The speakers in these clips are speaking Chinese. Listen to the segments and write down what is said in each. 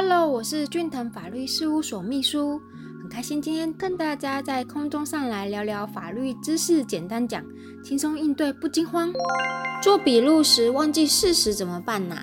Hello，我是俊腾法律事务所秘书，很开心今天跟大家在空中上来聊聊法律知识，简单讲，轻松应对不惊慌。做笔录时忘记事实怎么办呢？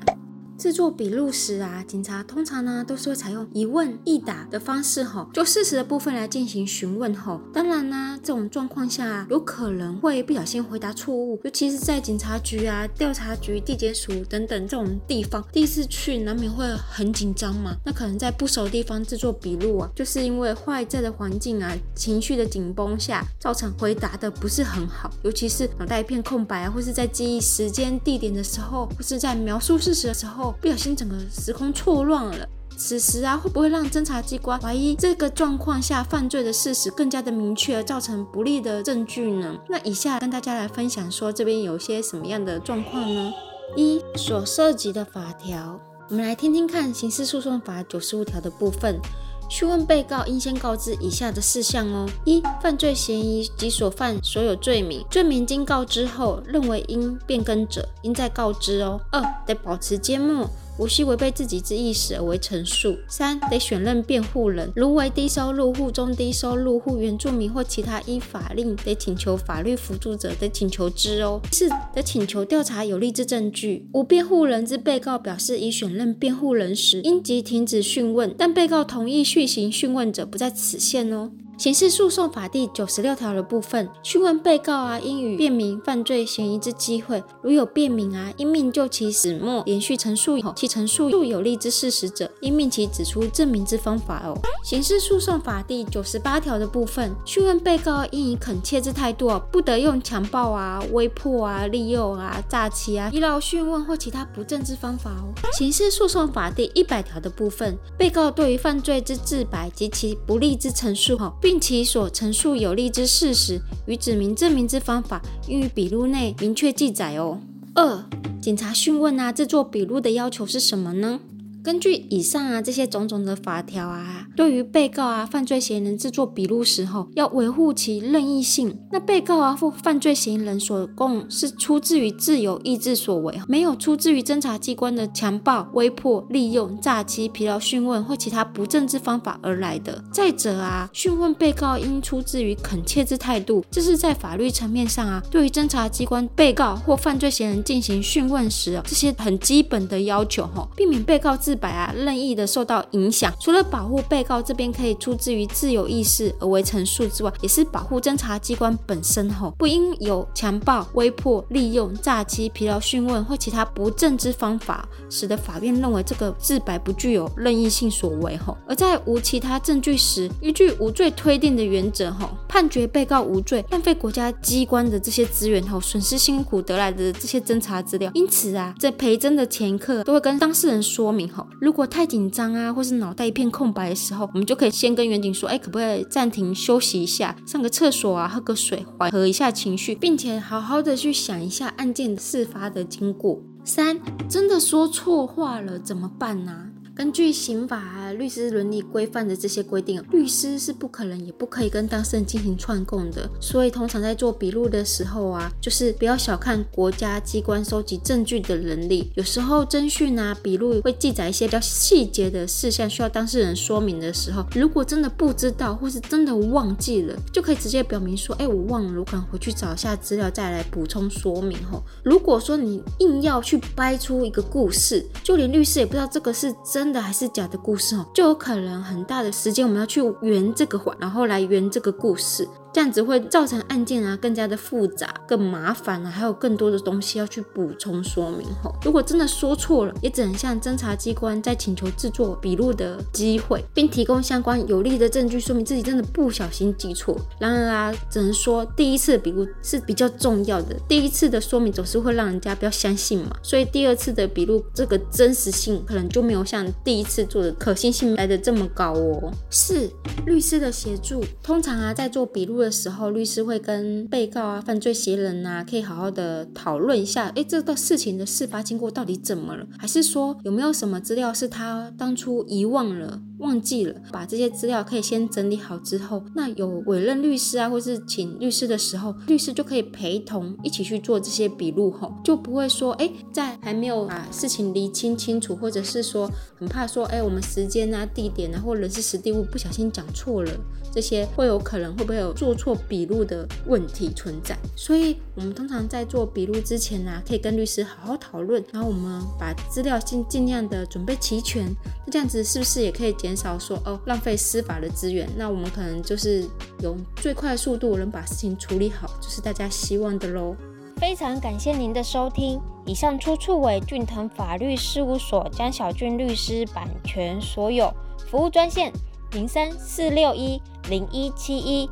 制作笔录时啊，警察通常呢都是会采用一问一答的方式吼，就事实的部分来进行询问吼。当然呢，这种状况下有可能会不小心回答错误，尤其是在警察局啊、调查局、地检署等等这种地方，第一次去难免会很紧张嘛。那可能在不熟的地方制作笔录啊，就是因为外在的环境啊、情绪的紧绷下，造成回答的不是很好，尤其是脑袋一片空白啊，或是在记忆时间、地点的时候，或是在描述事实的时候。不小心整个时空错乱了，此时啊，会不会让侦查机关怀疑这个状况下犯罪的事实更加的明确，而造成不利的证据呢？那以下跟大家来分享说，这边有些什么样的状况呢？一所涉及的法条，我们来听听看《刑事诉讼法》九十五条的部分。讯问被告应先告知以下的事项哦：一、犯罪嫌疑及所犯所有罪名，罪名经告知后认为应变更者，应再告知哦。二、得保持缄默。无需违背自己之意识而为陈述。三得选任辩护人，如为低收入户、中低收入户、原住民或其他依法令得请求法律辅助者，得请求之哦。四得请求调查有利之证据。无辩护人之被告表示已选任辩护人时，应即停止讯问，但被告同意续行讯问者不在此限哦。刑事诉讼法第九十六条的部分，讯问被告啊，应予辨明犯罪嫌疑之机会。如有辨明啊，应命就其始末连续陈述后，其陈述有利之事实者，应命其指出证明之方法哦。刑事诉讼法第九十八条的部分，讯问被告应以恳切之态度，不得用强暴啊、威迫啊、利诱啊、诈欺啊、依劳讯问或其他不正之方法哦。刑事诉讼法第一百条的部分，被告对于犯罪之自白及其不利之陈述哈。并其所陈述有利之事实与指明证明之方法，应于笔录内明确记载哦。二、警察讯问啊，制作笔录的要求是什么呢？根据以上啊这些种种的法条啊，对于被告啊犯罪嫌疑人制作笔录时候，要维护其任意性。那被告啊或犯罪嫌疑人所供是出自于自由意志所为，没有出自于侦查机关的强暴、威迫、利用、诈欺、疲劳讯问或其他不正之方法而来的。再者啊，讯问被告应出自于恳切之态度，这是在法律层面上啊，对于侦查机关被告或犯罪嫌疑人进行讯问时，这些很基本的要求哈，避免被告自。白啊，任意的受到影响，除了保护被告这边可以出自于自由意识而为陈述之外，也是保护侦查机关本身吼，不应有强暴、威迫、利用、诈欺、疲劳讯问或其他不正之方法，使得法院认为这个自白不具有任意性所为吼。而在无其他证据时，依据无罪推定的原则吼，判决被告无罪，浪费国家机关的这些资源吼，损失辛苦得来的这些侦查资料。因此啊，在陪侦的前一刻都会跟当事人说明吼。如果太紧张啊，或是脑袋一片空白的时候，我们就可以先跟远景说，哎，可不可以暂停休息一下，上个厕所啊，喝个水，缓和一下情绪，并且好好的去想一下案件事发的经过。三，真的说错话了怎么办呢？根据刑法啊、律师伦理规范的这些规定，律师是不可能也不可以跟当事人进行串供的。所以通常在做笔录的时候啊，就是不要小看国家机关收集证据的能力。有时候侦讯啊、笔录会记载一些比较细节的事项，需要当事人说明的时候，如果真的不知道或是真的忘记了，就可以直接表明说：“哎，我忘了，我可能回去找一下资料再来补充说明。”吼，如果说你硬要去掰出一个故事，就连律师也不知道这个是真。真的还是假的故事哦，就有可能很大的时间我们要去圆这个谎，然后来圆这个故事。这样子会造成案件啊更加的复杂、更麻烦啊，还有更多的东西要去补充说明吼。如果真的说错了，也只能向侦查机关再请求制作笔录的机会，并提供相关有力的证据，说明自己真的不小心记错。然而啊，只能说第一次的笔录是比较重要的，第一次的说明总是会让人家比较相信嘛，所以第二次的笔录这个真实性可能就没有像第一次做的可信性来的这么高哦。四、律师的协助，通常啊在做笔录。的时候，律师会跟被告啊、犯罪嫌疑人啊，可以好好的讨论一下，哎，这个事情的事发经过到底怎么了？还是说有没有什么资料是他当初遗忘了？忘记了把这些资料可以先整理好之后，那有委任律师啊，或是请律师的时候，律师就可以陪同一起去做这些笔录吼，就不会说哎，在还没有把事情理清清楚，或者是说很怕说哎，我们时间啊、地点啊，或人事时地物不小心讲错了，这些会有可能会不会有做错笔录的问题存在？所以我们通常在做笔录之前呢，可以跟律师好好讨论，然后我们把资料尽尽量的准备齐全，那这样子是不是也可以减少说哦浪费司法的资源？那我们可能就是用最快速度能把事情处理好，就是大家希望的喽。非常感谢您的收听，以上出处为俊腾法律事务所江小俊律师版权所有，服务专线零三四六一零一七一，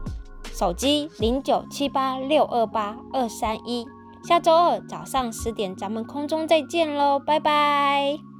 手机零九七八六二八二三一。下周二早上十点，咱们空中再见喽，拜拜。